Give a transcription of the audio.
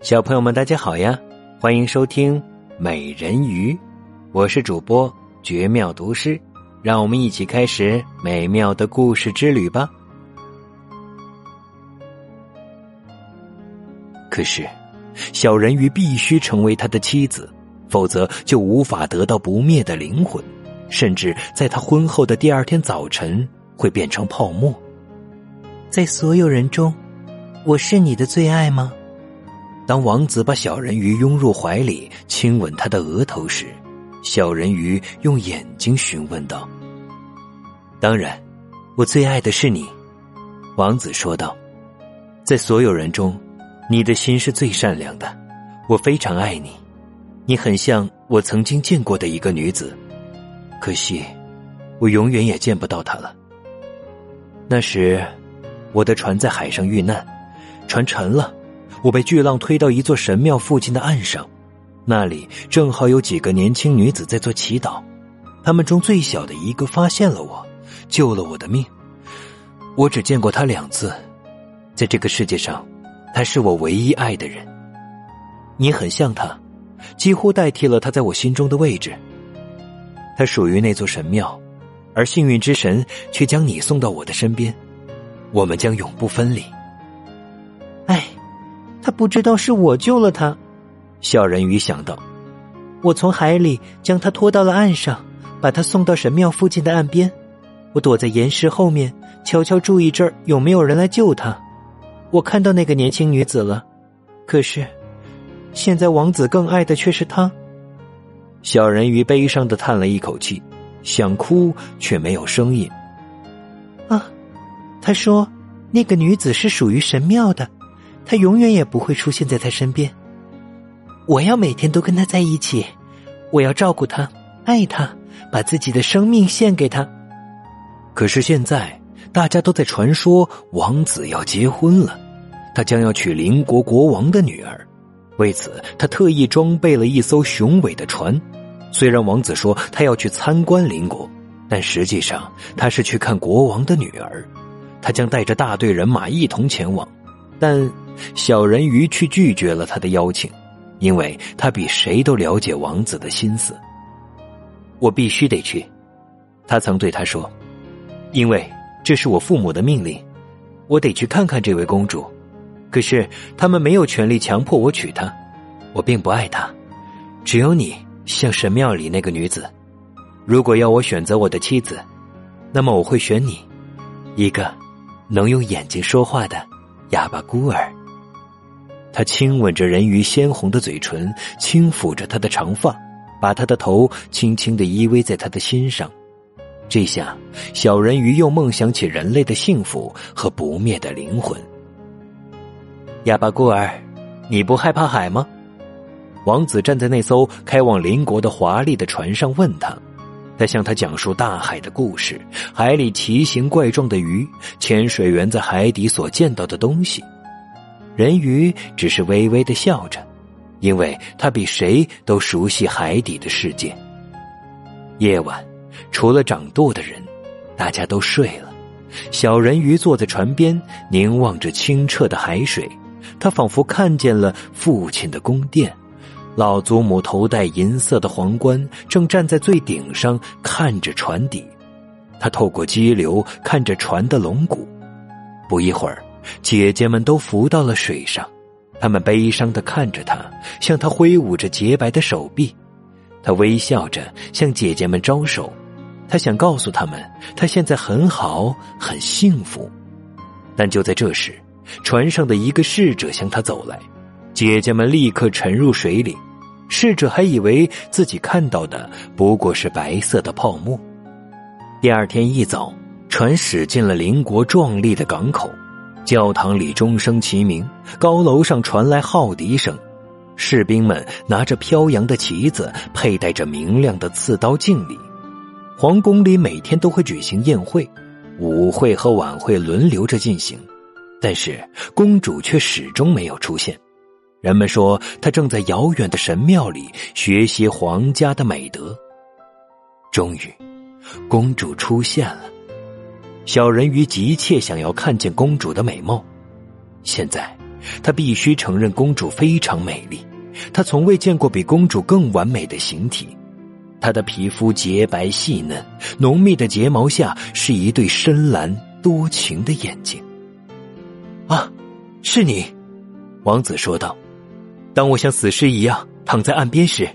小朋友们，大家好呀！欢迎收听《美人鱼》，我是主播绝妙读诗，让我们一起开始美妙的故事之旅吧。可是，小人鱼必须成为他的妻子，否则就无法得到不灭的灵魂，甚至在他婚后的第二天早晨会变成泡沫。在所有人中，我是你的最爱吗？当王子把小人鱼拥入怀里，亲吻他的额头时，小人鱼用眼睛询问道：“当然，我最爱的是你。”王子说道：“在所有人中，你的心是最善良的，我非常爱你。你很像我曾经见过的一个女子，可惜，我永远也见不到她了。那时，我的船在海上遇难，船沉了。”我被巨浪推到一座神庙附近的岸上，那里正好有几个年轻女子在做祈祷。她们中最小的一个发现了我，救了我的命。我只见过她两次，在这个世界上，她是我唯一爱的人。你很像她，几乎代替了她在我心中的位置。她属于那座神庙，而幸运之神却将你送到我的身边，我们将永不分离。不知道是我救了他，小人鱼想到。我从海里将他拖到了岸上，把他送到神庙附近的岸边。我躲在岩石后面，悄悄注意这儿有没有人来救他。我看到那个年轻女子了，可是现在王子更爱的却是她。小人鱼悲伤的叹了一口气，想哭却没有声音。啊，他说那个女子是属于神庙的。他永远也不会出现在他身边。我要每天都跟他在一起，我要照顾他，爱他，把自己的生命献给他。可是现在，大家都在传说王子要结婚了，他将要娶邻国国王的女儿。为此，他特意装备了一艘雄伟的船。虽然王子说他要去参观邻国，但实际上他是去看国王的女儿。他将带着大队人马一同前往。但小人鱼却拒绝了他的邀请，因为他比谁都了解王子的心思。我必须得去，他曾对他说：“因为这是我父母的命令，我得去看看这位公主。可是他们没有权利强迫我娶她，我并不爱她。只有你像神庙里那个女子。如果要我选择我的妻子，那么我会选你，一个能用眼睛说话的。”哑巴孤儿，他亲吻着人鱼鲜红的嘴唇，轻抚着她的长发，把她的头轻轻的依偎在他的心上。这下，小人鱼又梦想起人类的幸福和不灭的灵魂。哑巴孤儿，你不害怕海吗？王子站在那艘开往邻国的华丽的船上问他。他向他讲述大海的故事，海里奇形怪状的鱼，潜水员在海底所见到的东西。人鱼只是微微的笑着，因为他比谁都熟悉海底的世界。夜晚，除了掌舵的人，大家都睡了。小人鱼坐在船边，凝望着清澈的海水，他仿佛看见了父亲的宫殿。老祖母头戴银色的皇冠，正站在最顶上看着船底。他透过激流看着船的龙骨。不一会儿，姐姐们都浮到了水上，他们悲伤的看着他，向他挥舞着洁白的手臂。他微笑着向姐姐们招手，他想告诉他们，他现在很好，很幸福。但就在这时，船上的一个侍者向他走来，姐姐们立刻沉入水里。侍者还以为自己看到的不过是白色的泡沫。第二天一早，船驶进了邻国壮丽的港口，教堂里钟声齐鸣，高楼上传来号笛声，士兵们拿着飘扬的旗子，佩戴着明亮的刺刀敬礼。皇宫里每天都会举行宴会，舞会和晚会轮流着进行，但是公主却始终没有出现。人们说，她正在遥远的神庙里学习皇家的美德。终于，公主出现了。小人鱼急切想要看见公主的美貌。现在，他必须承认公主非常美丽。他从未见过比公主更完美的形体。她的皮肤洁白细嫩，浓密的睫毛下是一对深蓝多情的眼睛。啊，是你，王子说道。当我像死尸一样躺在岸边时，